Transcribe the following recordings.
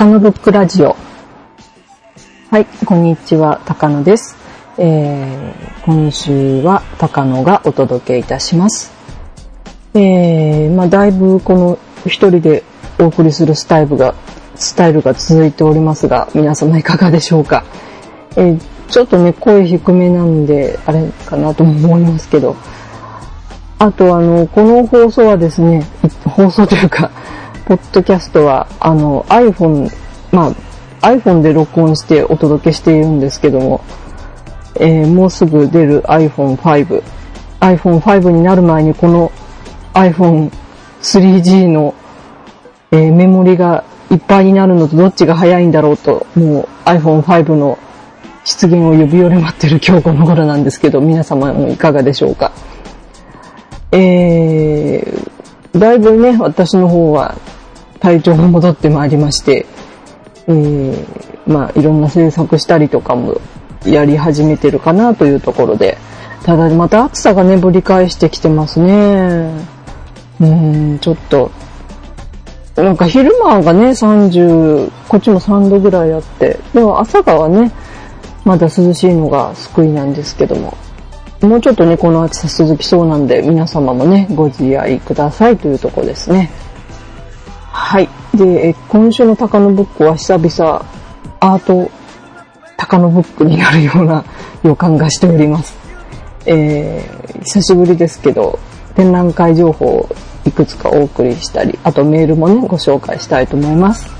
高野ブックラジオ。はい、こんにちは、高野です。えー、今週は高野がお届けいたします。えー、まあだいぶこの一人でお送りするスタイルが、スタイルが続いておりますが、皆様いかがでしょうか。えー、ちょっとね、声低めなんで、あれかなと思いますけど、あとあの、この放送はですね、放送というか、ポッドキャストは、あの、iPhone、まあ、iPhone で録音してお届けしているんですけども、えー、もうすぐ出る iPhone5。iPhone5 になる前にこの iPhone3G の、えー、メモリがいっぱいになるのとどっちが早いんだろうと、もう iPhone5 の出現を呼び寄れ待ってる今日この頃なんですけど、皆様もいかがでしょうか。えー、だいぶね、私の方は体調が戻ってまいりまして、えー、まあいろんな制作したりとかもやり始めてるかなというところで、ただまた暑さがね、ぶり返してきてますね。うん、ちょっと、なんか昼間がね、30、こっちも3度ぐらいあって、でも朝がはね、まだ涼しいのが救いなんですけども、もうちょっとね、この暑さ続きそうなんで、皆様もね、ご自愛くださいというところですね。はい。で、今週の高野ブックは久々アート高野ブックになるような予感がしております。えー、久しぶりですけど、展覧会情報をいくつかお送りしたり、あとメールもね、ご紹介したいと思います。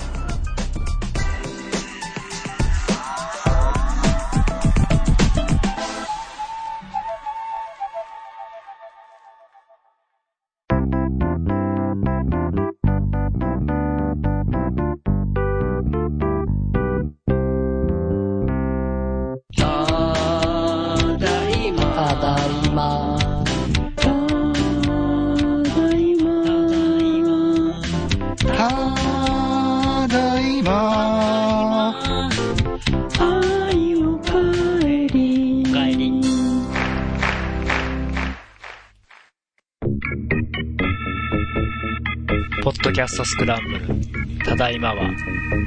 ストスクランブル。ただいまは、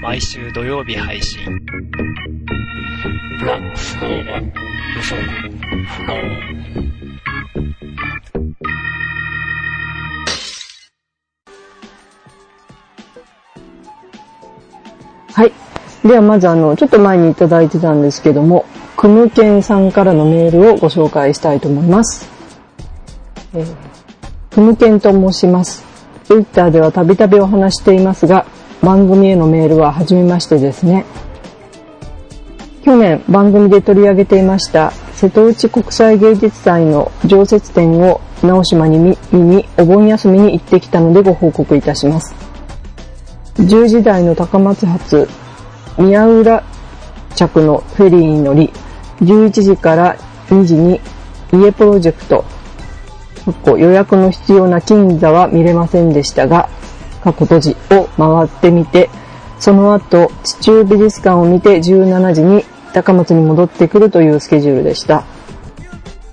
毎週土曜日配信。は、無足、不能。はい。ではまずあの、ちょっと前にいただいてたんですけども、くむけんさんからのメールをご紹介したいと思います。えー、くむけんと申します。Twitter ではたびたびお話していますが、番組へのメールは初めましてですね。去年番組で取り上げていました瀬戸内国際芸術祭の常設展を直島に見にお盆休みに行ってきたのでご報告いたします。10時台の高松発宮浦着のフェリーに乗り、11時から2時に家プロジェクト予約の必要な金座は見れませんでしたが、過去閉じを回ってみて、その後、地中美術館を見て17時に高松に戻ってくるというスケジュールでした。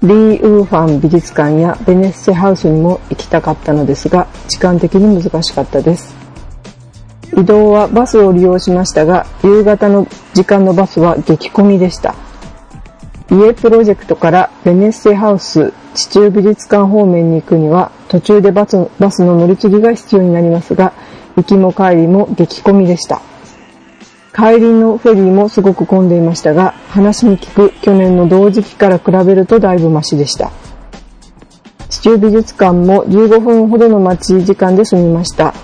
リー・ウーファン美術館やベネッセハウスにも行きたかったのですが、時間的に難しかったです。移動はバスを利用しましたが、夕方の時間のバスは激混みでした。家プロジェクトからベネッセハウス地中美術館方面に行くには途中でバスバスの乗り継ぎが必要になりますが、行きも帰りも激混みでした。帰りのフェリーもすごく混んでいましたが、話に聞く去年の同時期から比べるとだいぶマシでした。地中美術館も15分ほどの待ち時間で済みました。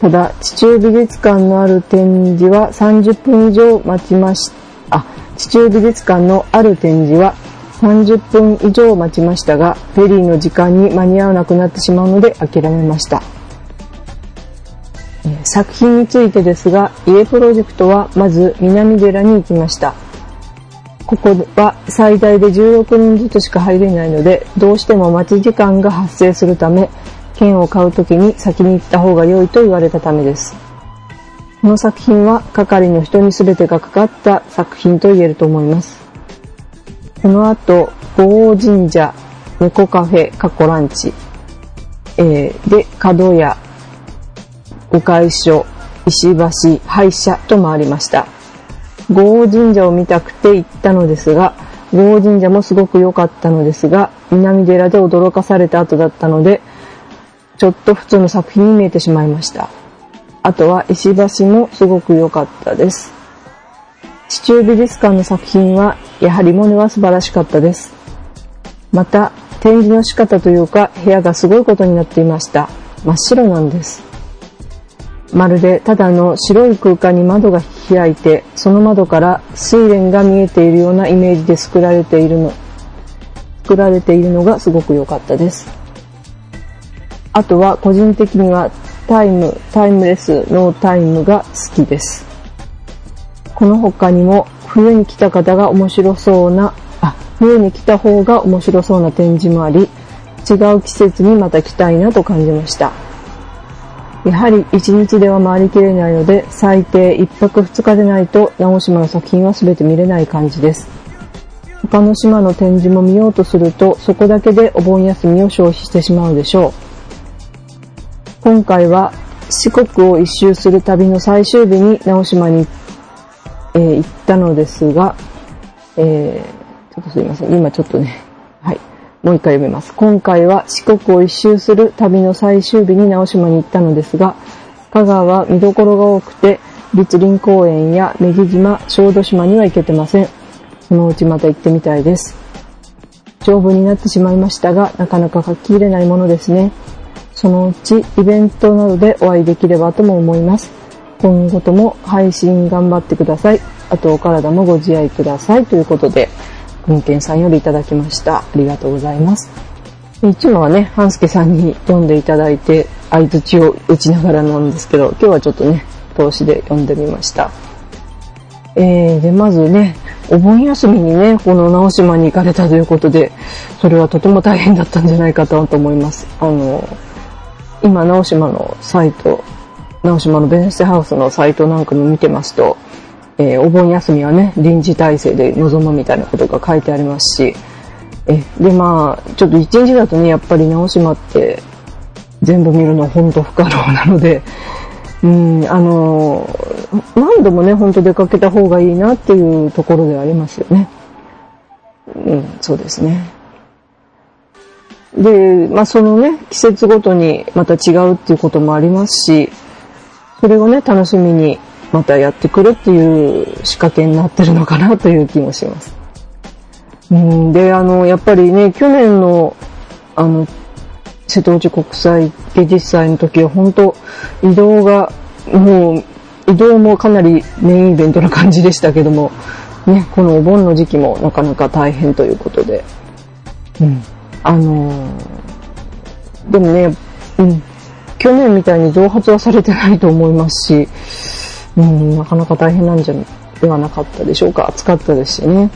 ただ、地中美術館のある展示は30分以上待ちまし、あ、地中美術館のある展示は30分以上待ちましたが、フェリーの時間に間に合わなくなってしまうので諦めました。作品についてですが、家プロジェクトはまず南寺に行きました。ここは最大で16人ずつしか入れないので、どうしても待ち時間が発生するため、券を買うときに先に行った方が良いと言われたためです。この作品は係の人に全てがかかった作品と言えると思います。この後、五王神社、猫カフェ、カコランチ、えー、で、角屋、御会所、石橋、廃社と回りました。豪神社を見たくて行ったのですが、豪神社もすごく良かったのですが、南寺で驚かされた後だったので、ちょっと普通の作品に見えてしまいました。あとは石橋もすごく良かったです。地中美術館の作品は、やはりモネは素晴らしかったです。また、展示の仕方というか、部屋がすごいことになっていました。真っ白なんです。まるでただの白い空間に窓が開いて、その窓から睡蓮が見えているようなイメージで作られているの、作られているのがすごく良かったです。あとは個人的には Time、Timeless、No Time が好きです。この他にも冬に来た方が面白そうな、あ、冬に来た方が面白そうな展示もあり、違う季節にまた来たいなと感じました。やはり一日では回りきれないので、最低一泊二日でないと直島の作品は全て見れない感じです。他の島の展示も見ようとすると、そこだけでお盆休みを消費してしまうでしょう。今回は四国を一周する旅の最終日に直島にえー、行ったのですが、えー、ちょっとすいません。今ちょっとね、はい。もう一回読みます。今回は四国を一周する旅の最終日に直島に行ったのですが、香川は見どころが多くて、立林公園や女木島、小豆島には行けてません。そのうちまた行ってみたいです。丈夫になってしまいましたが、なかなか書き入れないものですね。そのうちイベントなどでお会いできればとも思います。今後とも配信頑張ってください。あとお体もご自愛ください。ということで、文献さんよりいただきました。ありがとうございます。いつもはね、半助さんに読んでいただいて、相槌を打ちながらなんですけど、今日はちょっとね、投資で読んでみました。えー、で、まずね、お盆休みにね、この直島に行かれたということで、それはとても大変だったんじゃないかと思います。あの、今、直島のサイト直島のベネッセハウスのサイトなんかも見てますと、えー、お盆休みはね、臨時体制で臨むみたいなことが書いてありますし、え、でまあ、ちょっと一日だとね、やっぱり直島って全部見るの本当不可能なので、うん、あの、何度もね、本当出かけた方がいいなっていうところではありますよね。うん、そうですね。で、まあそのね、季節ごとにまた違うっていうこともありますし、それをね、楽しみにまたやってくるっていう仕掛けになってるのかなという気もします。うん、で、あの、やっぱりね、去年の、あの、瀬戸内国際芸術祭の時は本当移動が、もう、移動もかなりメインイベントな感じでしたけども、ね、このお盆の時期もなかなか大変ということで、うん、あのー、でもね、うん、去年みたいに増発はされてないと思いますし、うん、なかなか大変なんじゃではなかったでしょうか。暑かったですしね。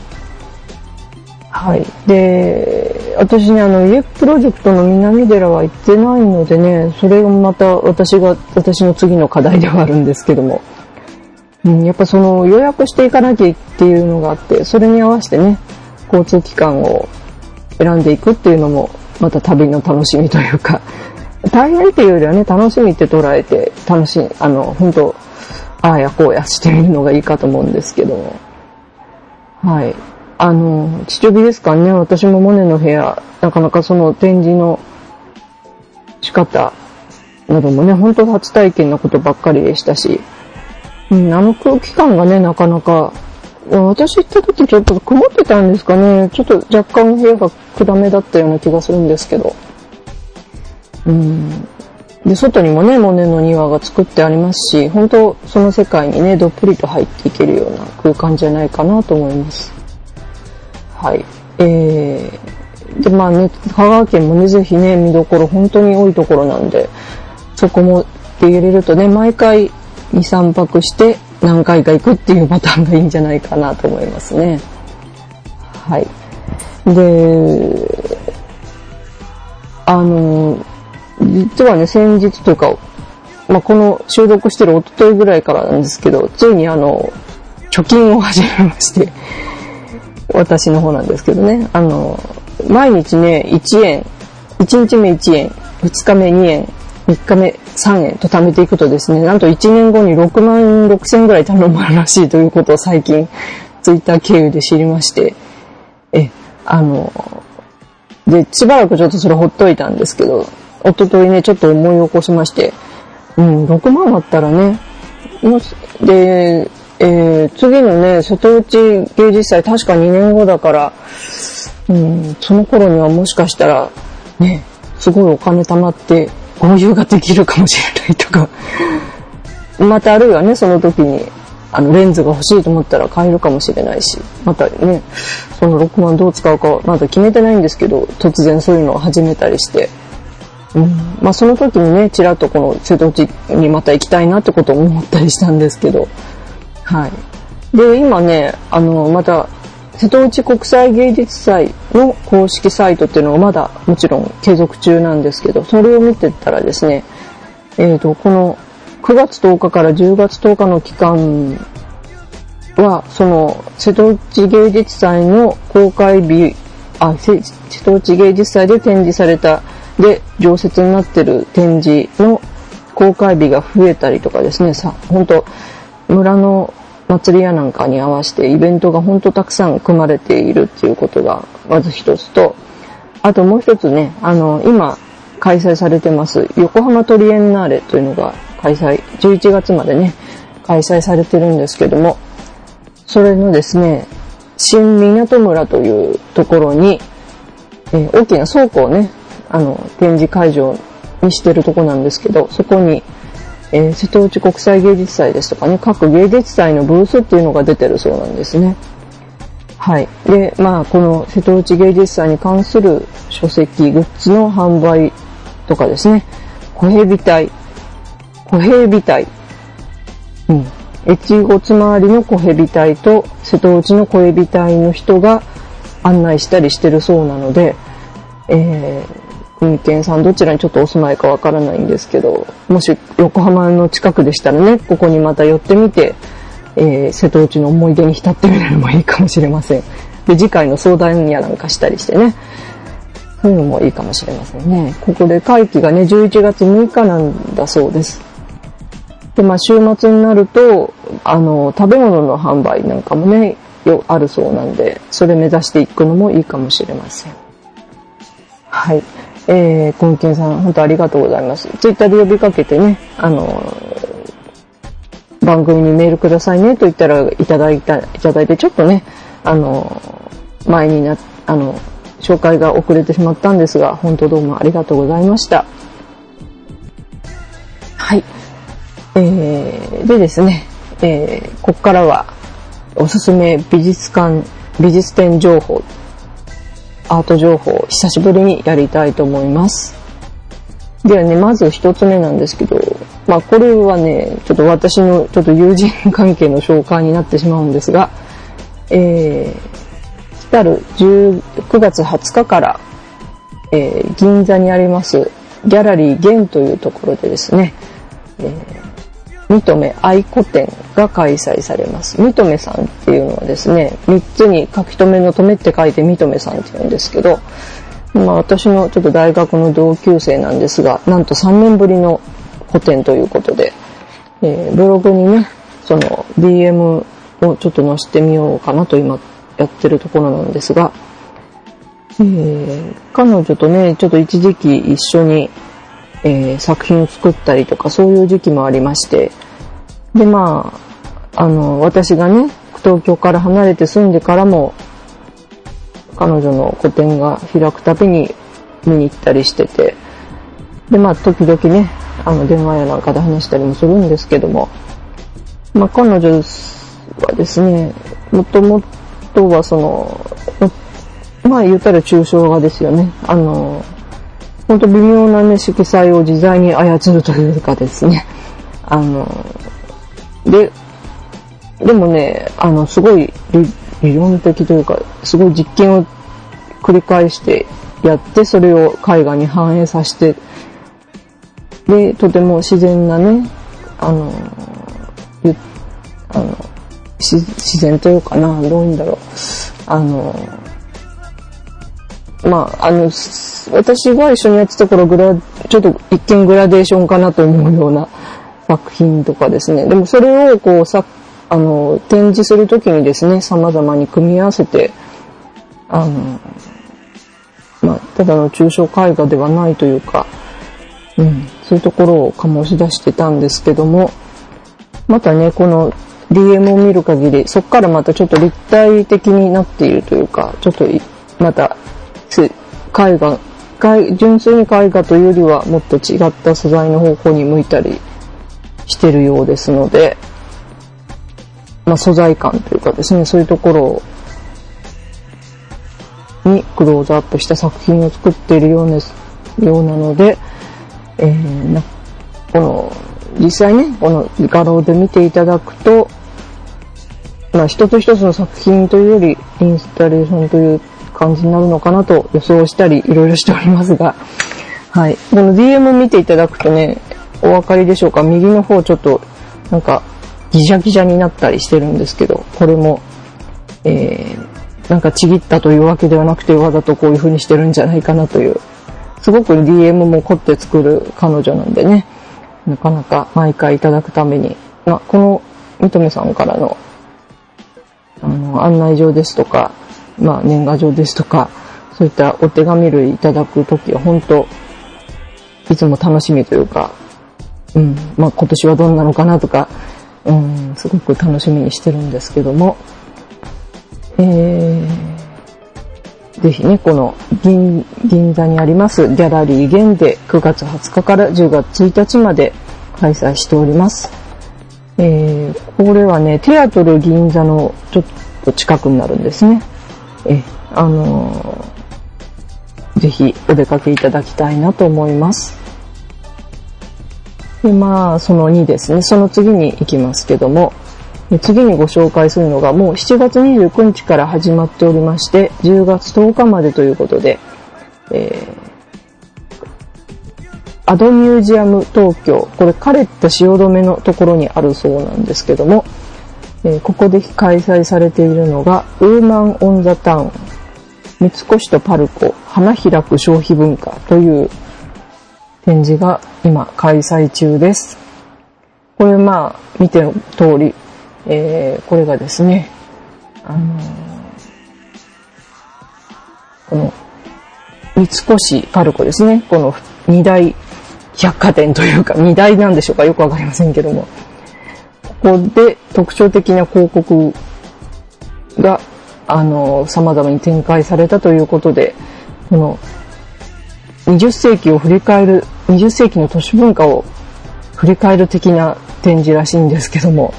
はい。で、私ね、あの、家プロジェクトの南寺は行ってないのでね、それがまた私が、私の次の課題ではあるんですけども、うん、やっぱその予約していかなきゃっていうのがあって、それに合わせてね、交通機関を選んでいくっていうのも、また旅の楽しみというか、大変っていうよりはね、楽しみって捉えて、楽しい、あの、本当ああやこうやしてみるのがいいかと思うんですけども。はい。あの、父美ですかね、私もモネの部屋、なかなかその展示の仕方などもね、本当初体験なことばっかりでしたし、うん、あの空気感がね、なかなか、私行った時ちょっと曇ってたんですかね、ちょっと若干部屋が暗めだったような気がするんですけど、うん。で、外にもね、モネの庭が作ってありますし、本当その世界にね、どっぷりと入っていけるような空間じゃないかなと思います。はい。えー、で、まあね、香川県もね、ぜひね、見どころ本当に多いところなんで、そこもって入れるとね、毎回2、3泊して何回か行くっていうパターンがいいんじゃないかなと思いますね。はい。で、あの、実はね、先日というか、まあ、この収録してる一昨日ぐらいからなんですけど、ついにあの、貯金を始めまして、私の方なんですけどね、あの、毎日ね、1円、1日目1円、2日目2円、3日目3円と貯めていくとですね、なんと1年後に6万6千ぐらい頼まれるらしいということを最近、ツイッター経由で知りまして、え、あの、で、しばらくちょっとそれほっといたんですけど、一昨日ね、ちょっと思い起こしまして、うん、6万あったらね、で、えー、次のね、瀬戸内芸術祭確か2年後だから、うん、その頃にはもしかしたら、ね、すごいお金貯まって合流ができるかもしれないとか、またあるいはね、その時に、あの、レンズが欲しいと思ったら買えるかもしれないし、またね、その6万どう使うかまだ決めてないんですけど、突然そういうのを始めたりして、うん、まあその時にね、ちらっとこの瀬戸内にまた行きたいなってことを思ったりしたんですけど、はい。で、今ね、あの、また、瀬戸内国際芸術祭の公式サイトっていうのがまだもちろん継続中なんですけど、それを見てたらですね、えっ、ー、と、この9月10日から10月10日の期間は、その、瀬戸内芸術祭の公開日、あ、瀬戸内芸術祭で展示された、で、常設になってる展示の公開日が増えたりとかですね、さ、本当村の祭り屋なんかに合わせてイベントがほんとたくさん組まれているっていうことがまず一つと、あともう一つね、あの、今開催されてます横浜トリエンナーレというのが開催、11月までね、開催されてるんですけども、それのですね、新港村というところに、え、大きな倉庫をね、あの、展示会場にしてるとこなんですけど、そこにえー、瀬戸内国際芸術祭ですとかね、各芸術祭のブースっていうのが出てるそうなんですね。はい。で、まあ、この瀬戸内芸術祭に関する書籍、グッズの販売とかですね、小蛇隊、小蛇隊、うん。越後つまわりの小蛇隊と瀬戸内の小蛇隊の人が案内したりしてるそうなので、えー、運転さんどちらにちょっとお住まいかわからないんですけど、もし横浜の近くでしたらね、ここにまた寄ってみて、えー、瀬戸内の思い出に浸ってみるのもいいかもしれません。で、次回の相談やなんかしたりしてね、そういうのもいいかもしれませんね。ここで会期がね、11月6日なんだそうです。で、まあ週末になると、あの、食べ物の販売なんかもね、よあるそうなんで、それ目指していくのもいいかもしれません。はい。えー、コンケンさん、本当ありがとうございます。ツイッターで呼びかけてね、あの、番組にメールくださいねと言ったらいただいた、いただいて、ちょっとね、あの、前にな、あの、紹介が遅れてしまったんですが、本当どうもありがとうございました。はい。えー、でですね、えー、ここからは、おすすめ美術館、美術展情報アート情報を久しぶりにやりたいと思います。ではね、まず一つ目なんですけど、まあこれはね、ちょっと私のちょっと友人関係の紹介になってしまうんですが、えー、来たる9月20日から、えー、銀座にありますギャラリーゲンというところでですね、えー認め愛古典が開催されます。認めさんっていうのはですね、3つに書き留めの留めって書いて認めさんって言うんですけど、まあ私のちょっと大学の同級生なんですが、なんと3年ぶりの古典ということで、えー、ブログにね、その DM をちょっと載せてみようかなと今やってるところなんですが、えー、彼女とね、ちょっと一時期一緒にえー、作品を作ったりとかそういう時期もありまして。でまああの私がね東京から離れて住んでからも彼女の個展が開くたびに見に行ったりしてて。でまあ時々ねあの電話やなんかで話したりもするんですけども。まあ彼女はですねもともとはそのまあ言ったら抽象画ですよね。あのほんと微妙なね、色彩を自在に操るというかですね。あの、で、でもね、あの、すごい理論的というか、すごい実験を繰り返してやって、それを絵画に反映させて、で、とても自然なね、あの、あの自然というかな、どういうんだろう。あの、まあ、あの、私が一緒にやってた頃グラちょっと一見グラデーションかなと思うような作品とかですね。でもそれをこうさ、あの、展示するときにですね、様々に組み合わせて、あの、まあ、ただの抽象絵画ではないというか、うん、そういうところを醸し出してたんですけども、またね、この DM を見る限り、そこからまたちょっと立体的になっているというか、ちょっとまた、絵画、純粋に絵画というよりはもっと違った素材の方向に向いたりしてるようですので、まあ、素材感というかですね、そういうところにクローズアップした作品を作っているようです、ようなので、えー、なこの、実際ね、この画廊で見ていただくと、まあ、一つ一つの作品というより、インスタレーションという感じになるのかなと予想したり、いろいろしておりますが、はい。この DM 見ていただくとね、お分かりでしょうか。右の方ちょっと、なんか、ギジャギジャになったりしてるんですけど、これも、えー、なんかちぎったというわけではなくて、わざとこういう風にしてるんじゃないかなという、すごく DM も凝って作る彼女なんでね、なかなか毎回いただくために、まあ、この、みとめさんからの、あの、案内状ですとか、まあ、年賀状ですとか、そういったお手紙類いただくときは、本当いつも楽しみというか、うん、まあ、今年はどんなのかなとか、うん、すごく楽しみにしてるんですけども、えー、ぜひね、この銀銀座にありますギャラリーゲンで9月20日から10月1日まで開催しております。えー、これはね、テアトル銀座のちょっと近くになるんですね。え、あのー、ぜひお出かけいただきたいなと思います。で、まあ、その2ですね。その次に行きますけども、次にご紹介するのがもう7月29日から始まっておりまして、10月10日までということで、えー、アドミュージアム東京、これカレッタ汐留のところにあるそうなんですけども、えー、ここで開催されているのが、ウーマン・オン・ザ・タウン、三越とパルコ、花開く消費文化という展示が今開催中です。これまあ見ての通り、えー、これがですね、あのー、この三越パルコですね。この二大百貨店というか、二大なんでしょうかよくわかりませんけども。こで特徴的な広告が、あの、様々に展開されたということで、この20世紀を振り返る20世紀の都市文化を振り返る的な展示らしいんですけども、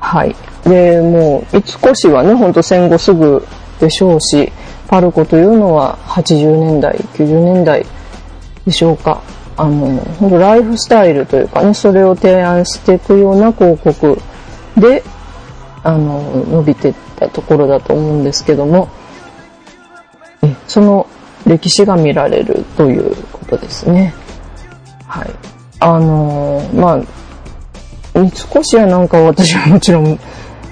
はい。で、もう、三越はね、ほんと戦後すぐでしょうし、パルコというのは80年代、90年代でしょうか。あの、ほんとライフスタイルというかね、それを提案していくような広告で、あの、伸びていったところだと思うんですけども、その歴史が見られるということですね。はい。あの、まあ、三越屋なんか私はもちろん、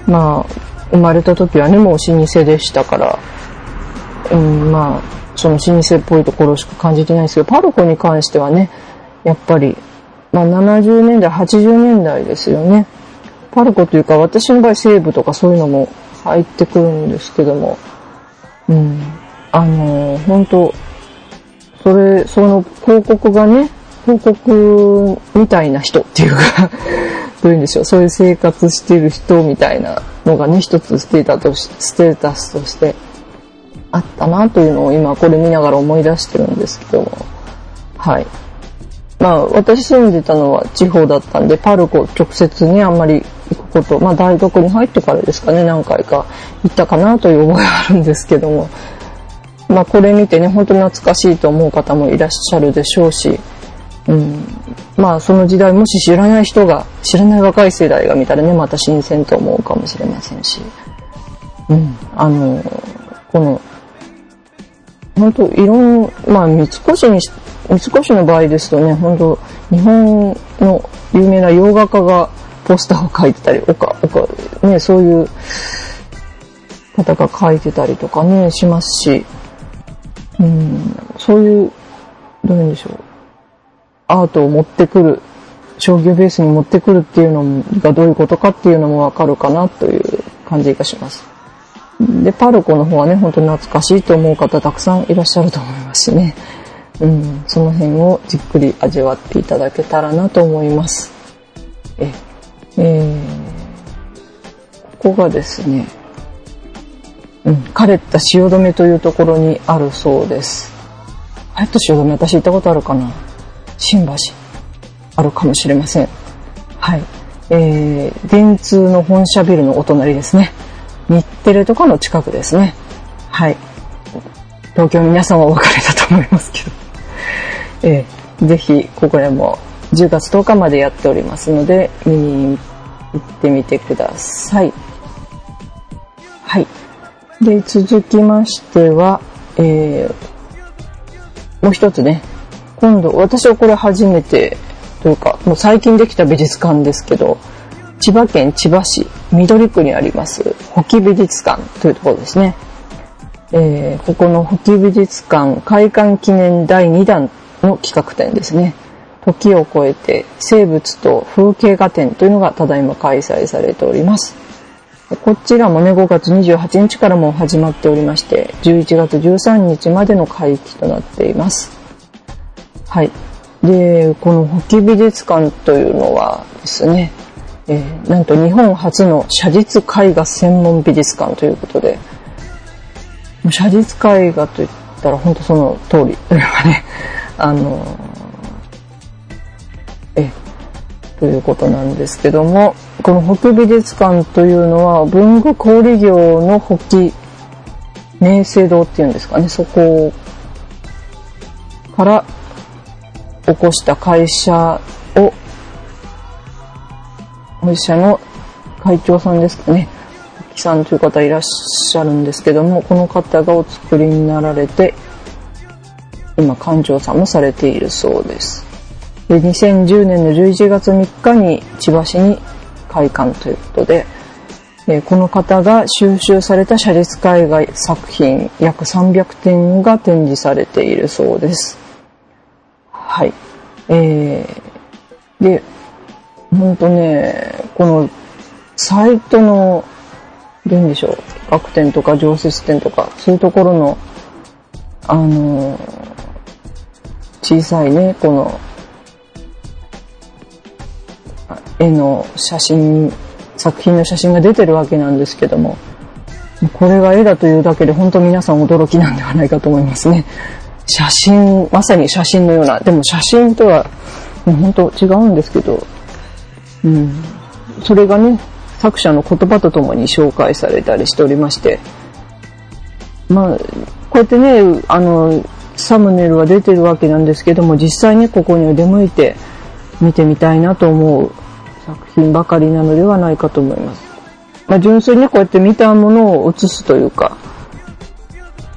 まあ、生まれた時はね、もう老舗でしたから、うん、まあ、その老舗っぽいところしか感じてないですけど、パルコに関してはね、やっぱり、まあ70年代、80年代ですよね。パルコというか、私の場合西部とかそういうのも入ってくるんですけども、うん、あのー、本当それ、その広告がね、広告みたいな人っていうか どういうんでしょう、そういう生活してる人みたいなのがね、一つステータスとして。あったなというのを今これ見ながら思い出してるんですけど、はい。まあ、私住んでたのは地方だったんで、パルコ直接ね、あんまり行くこと、まあ大学に入ってからですかね、何回か行ったかなという覚えがあるんですけども、まあこれ見てね、本当に懐かしいと思う方もいらっしゃるでしょうし、うん、まあその時代もし知らない人が、知らない若い世代が見たらね、また新鮮と思うかもしれませんし、うん、あの、この、本当いろん、まあ三越に、三越の場合ですとね、本当日本の有名な洋画家がポスターを描いてたり、おか、おか、ね、そういう方が描いてたりとかね、しますし、うん、そういう、どういうんでしょう。アートを持ってくる、商業ベースに持ってくるっていうのがどういうことかっていうのもわかるかなという感じがします。で、パルコの方はね、本当に懐かしいと思う方たくさんいらっしゃると思いますしね。うん、その辺をじっくり味わっていただけたらなと思います。え、えー、ここがですね、うん、カレッタ汐留というところにあるそうです。カレッタ汐留私行ったことあるかな？新橋。あるかもしれません。はい。えー、電通の本社ビルのお隣ですね。日テレとかの近くですね。はい。東京皆さんはお別れだと思いますけど。えー、ぜひ、ここでも10月10日までやっておりますので、見に行ってみてください。はい。で、続きましては、えー、もう一つね、今度、私はこれ初めて、というか、もう最近できた美術館ですけど、千葉県千葉市緑区にあります、保木美術館というところですね。えー、ここの保木美術館開館記念第2弾の企画展ですね。時を超えて生物と風景画展というのがただいま開催されております。こちらもね、5月28日からも始まっておりまして、11月13日までの会期となっています。はい。で、この保木美術館というのはですね、えー、なんと日本初の写実絵画専門美術館ということで、写実絵画といったら本当その通りというかね、あのえ、ということなんですけども、この北美術館というのは文具小売業の北明星堂っていうんですかね、そこから起こした会社を会社の会長さんですかね。木さんという方いらっしゃるんですけども、この方がお作りになられて、今館長さんもされているそうです。で2010年の11月3日に千葉市に開館ということで、えこの方が収集された写実絵画作品約300点が展示されているそうです。はい。えー、で、ほんとね、このサイトの、どうでしょう、楽天とか常設店とか、そういうところの、あの、小さいね、この、絵の写真、作品の写真が出てるわけなんですけども、これが絵だというだけで本当皆さん驚きなんではないかと思いますね。写真、まさに写真のような、でも写真とは、もう本当違うんですけど、うん。それがね、作者の言葉とともに紹介されたりしておりまして、まあ、こうやってね、あの、サムネイルは出てるわけなんですけども、実際にここに出向いて見てみたいなと思う作品ばかりなのではないかと思います。まあ、純粋にこうやって見たものを映すというか、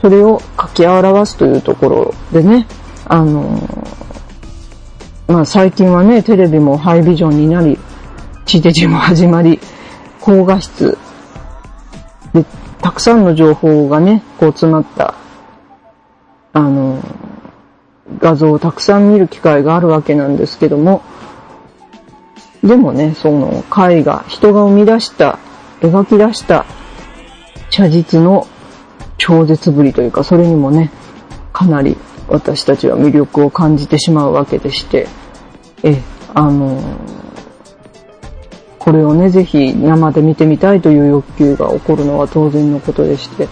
それを書き表すというところでね、あの、まあ最近はね、テレビもハイビジョンになり、地デジも始まり、高画質。で、たくさんの情報がね、こう詰まった、あの、画像をたくさん見る機会があるわけなんですけども、でもね、その絵画、人が生み出した、描き出した写実の超絶ぶりというか、それにもね、かなり私たちは魅力を感じてしまうわけでして、え、あのこれをね、ぜひ生で見てみたいという欲求が起こるのは当然のことでして、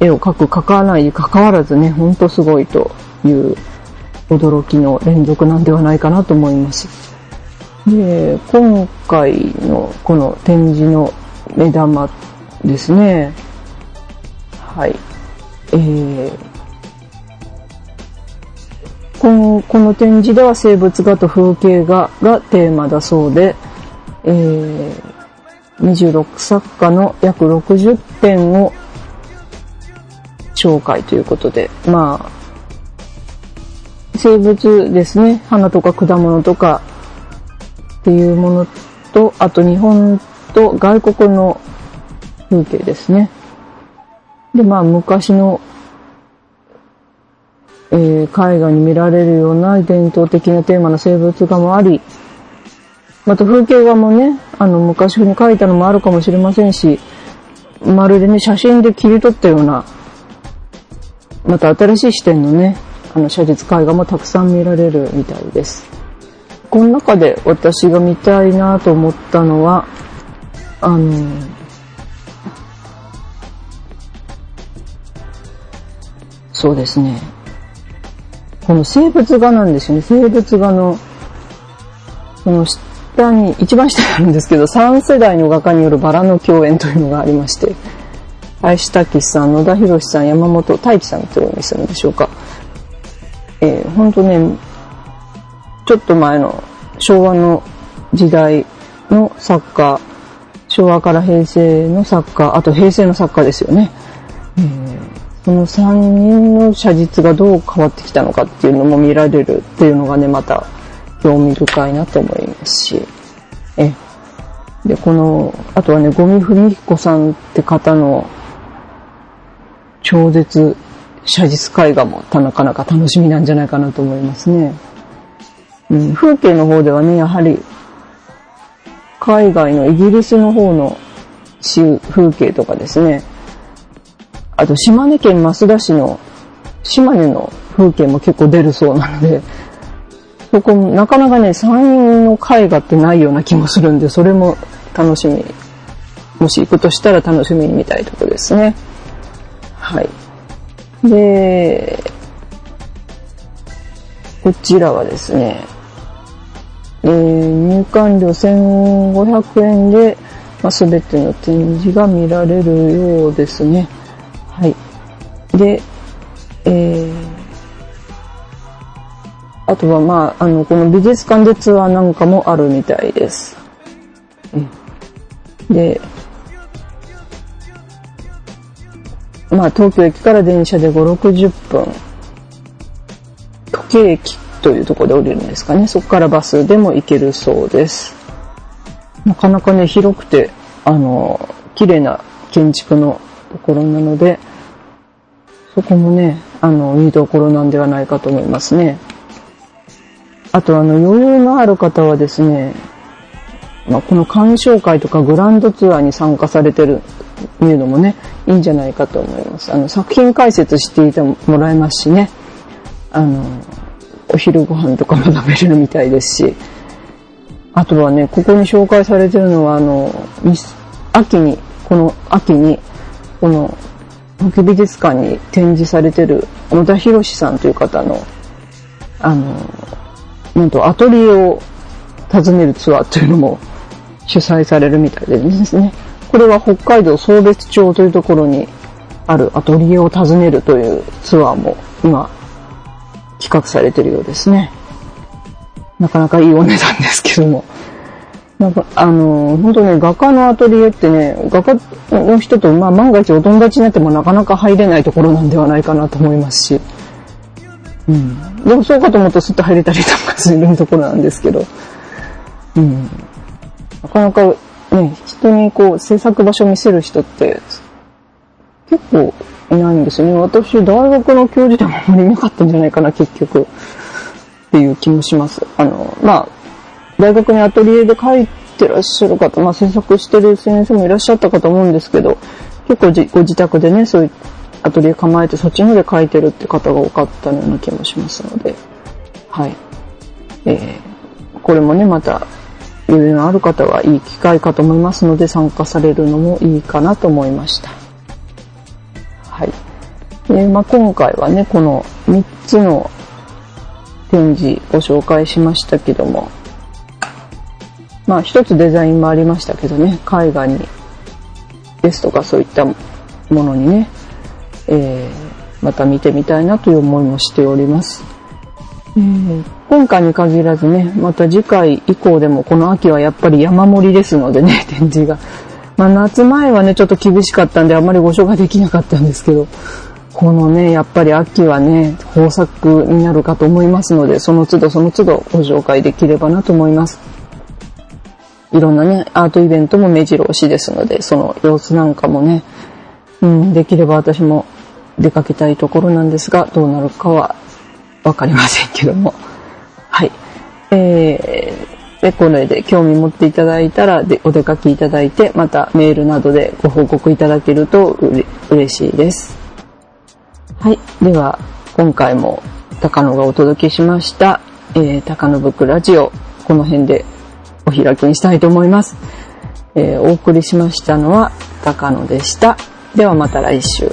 絵を描く、描かないに関わらずね、ほんとすごいという驚きの連続なんではないかなと思います。で、今回のこの展示の目玉ですね。はい。えー、このこの展示では生物画と風景画がテーマだそうで、えー、26作家の約60点を紹介ということで、まあ、生物ですね、花とか果物とかっていうものと、あと日本と外国の風景ですね。で、まあ昔のえー、絵画に見られるような伝統的なテーマの生物画もあり、また風景画もね、あの、昔風に描いたのもあるかもしれませんし、まるでね、写真で切り取ったような、また新しい視点のね、あの、写実絵画もたくさん見られるみたいです。この中で私が見たいなと思ったのは、あの、そうですね。この生物画なんですよね。生物画の、この下に、一番下にあるんですけど、3世代の画家によるバラの共演というのがありまして、林武さん、野田博さん、山本大輝さんというお店なんでしょうか。えー、ほんとね、ちょっと前の昭和の時代の作家、昭和から平成の作家、あと平成の作家ですよね。えー、その3人の写実がどう変わってきたのかっていうのも見られるっていうのがね、また興味深いなと思いますし、え、で、この、あとはね、ゴミ文彦さんって方の超絶写実絵画もなかなか楽しみなんじゃないかなと思いますね。うん、風景の方ではね、やはり、海外のイギリスの方の風景とかですね、あと島根県増田市の島根の風景も結構出るそうなので、そこなかなかね、山陰の絵画ってないような気もするんで、それも楽しみ。もし行くとしたら楽しみに見たいとこですね。はい。で、こちらはですね、えー、入館料1500円で、まあ、全ての展示が見られるようですね。はい。で、えー、あとはまあ、あの、この美術館でツアーなんかもあるみたいです。で、まあ、東京駅から電車で5、60分、時計駅というところで降りるんですかね。そこからバスでも行けるそうです。なかなかね、広くて、あの、綺麗な建築のところなので、そこもね、あの、いいところなんではないかと思いますね。あとあの余裕のある方はですね、まあ、この鑑賞会とかグランドツアーに参加されてるいうのもね、いいんじゃないかと思います。あの、作品解説していてもらえますしね、あの、お昼ご飯とかも食べれるみたいですし、あとはね、ここに紹介されてるのは、あの、秋に、この秋に、この、北美術館に展示されてる小田博さんという方の、あの、なんとアトリエを訪ねるツアーというのも主催されるみたいでですね。これは北海道総別町というところにあるアトリエを訪ねるというツアーも今企画されてるようですね。なかなかいいお値段ですけども。なんか、あの、本当ね、画家のアトリエってね、画家の人と、まあ、万が一お友達になってもなかなか入れないところなんではないかなと思いますし。うん。でもそうかと思うとスッと入れたりとかするところなんですけど、うん。なかなかね、人にこう制作場所を見せる人って結構いないんですよね。私、大学の教授でもあまりいなかったんじゃないかな、結局。っていう気もします。あの、まあ、大学にアトリエで書いてらっしゃる方、まあ制作してる先生もいらっしゃったかと思うんですけど、結構ご自宅でね、そういうアトリエ構えてそっちので書いてるって方が多かったような気もしますので、はい。えー、これもね、また余裕のある方はいい機会かと思いますので参加されるのもいいかなと思いました。はい。で、まあ、今回はね、この3つの展示ご紹介しましたけども、まあ一つデザインもありましたけどね、絵画にですとかそういったものにね、えー、また見てみたいなという思いもしております。えー、今回に限らずね、また次回以降でもこの秋はやっぱり山盛りですのでね、展示が。まあ夏前はね、ちょっと厳しかったんであまりご紹介できなかったんですけど、このね、やっぱり秋はね、豊作になるかと思いますので、その都度その都度ご紹介できればなと思います。いろんなね、アートイベントも目白押しですので、その様子なんかもね、うん、できれば私も出かけたいところなんですが、どうなるかはわかりませんけども。はい。えー、で、これで興味持っていただいたら、で、お出かけいただいて、またメールなどでご報告いただけるとう嬉しいです。はい。では、今回も高野がお届けしました、えー、高野ブックラジオ、この辺でお開きにしたいと思います。えー、お送りしましたのは高野でした。ではまた来週。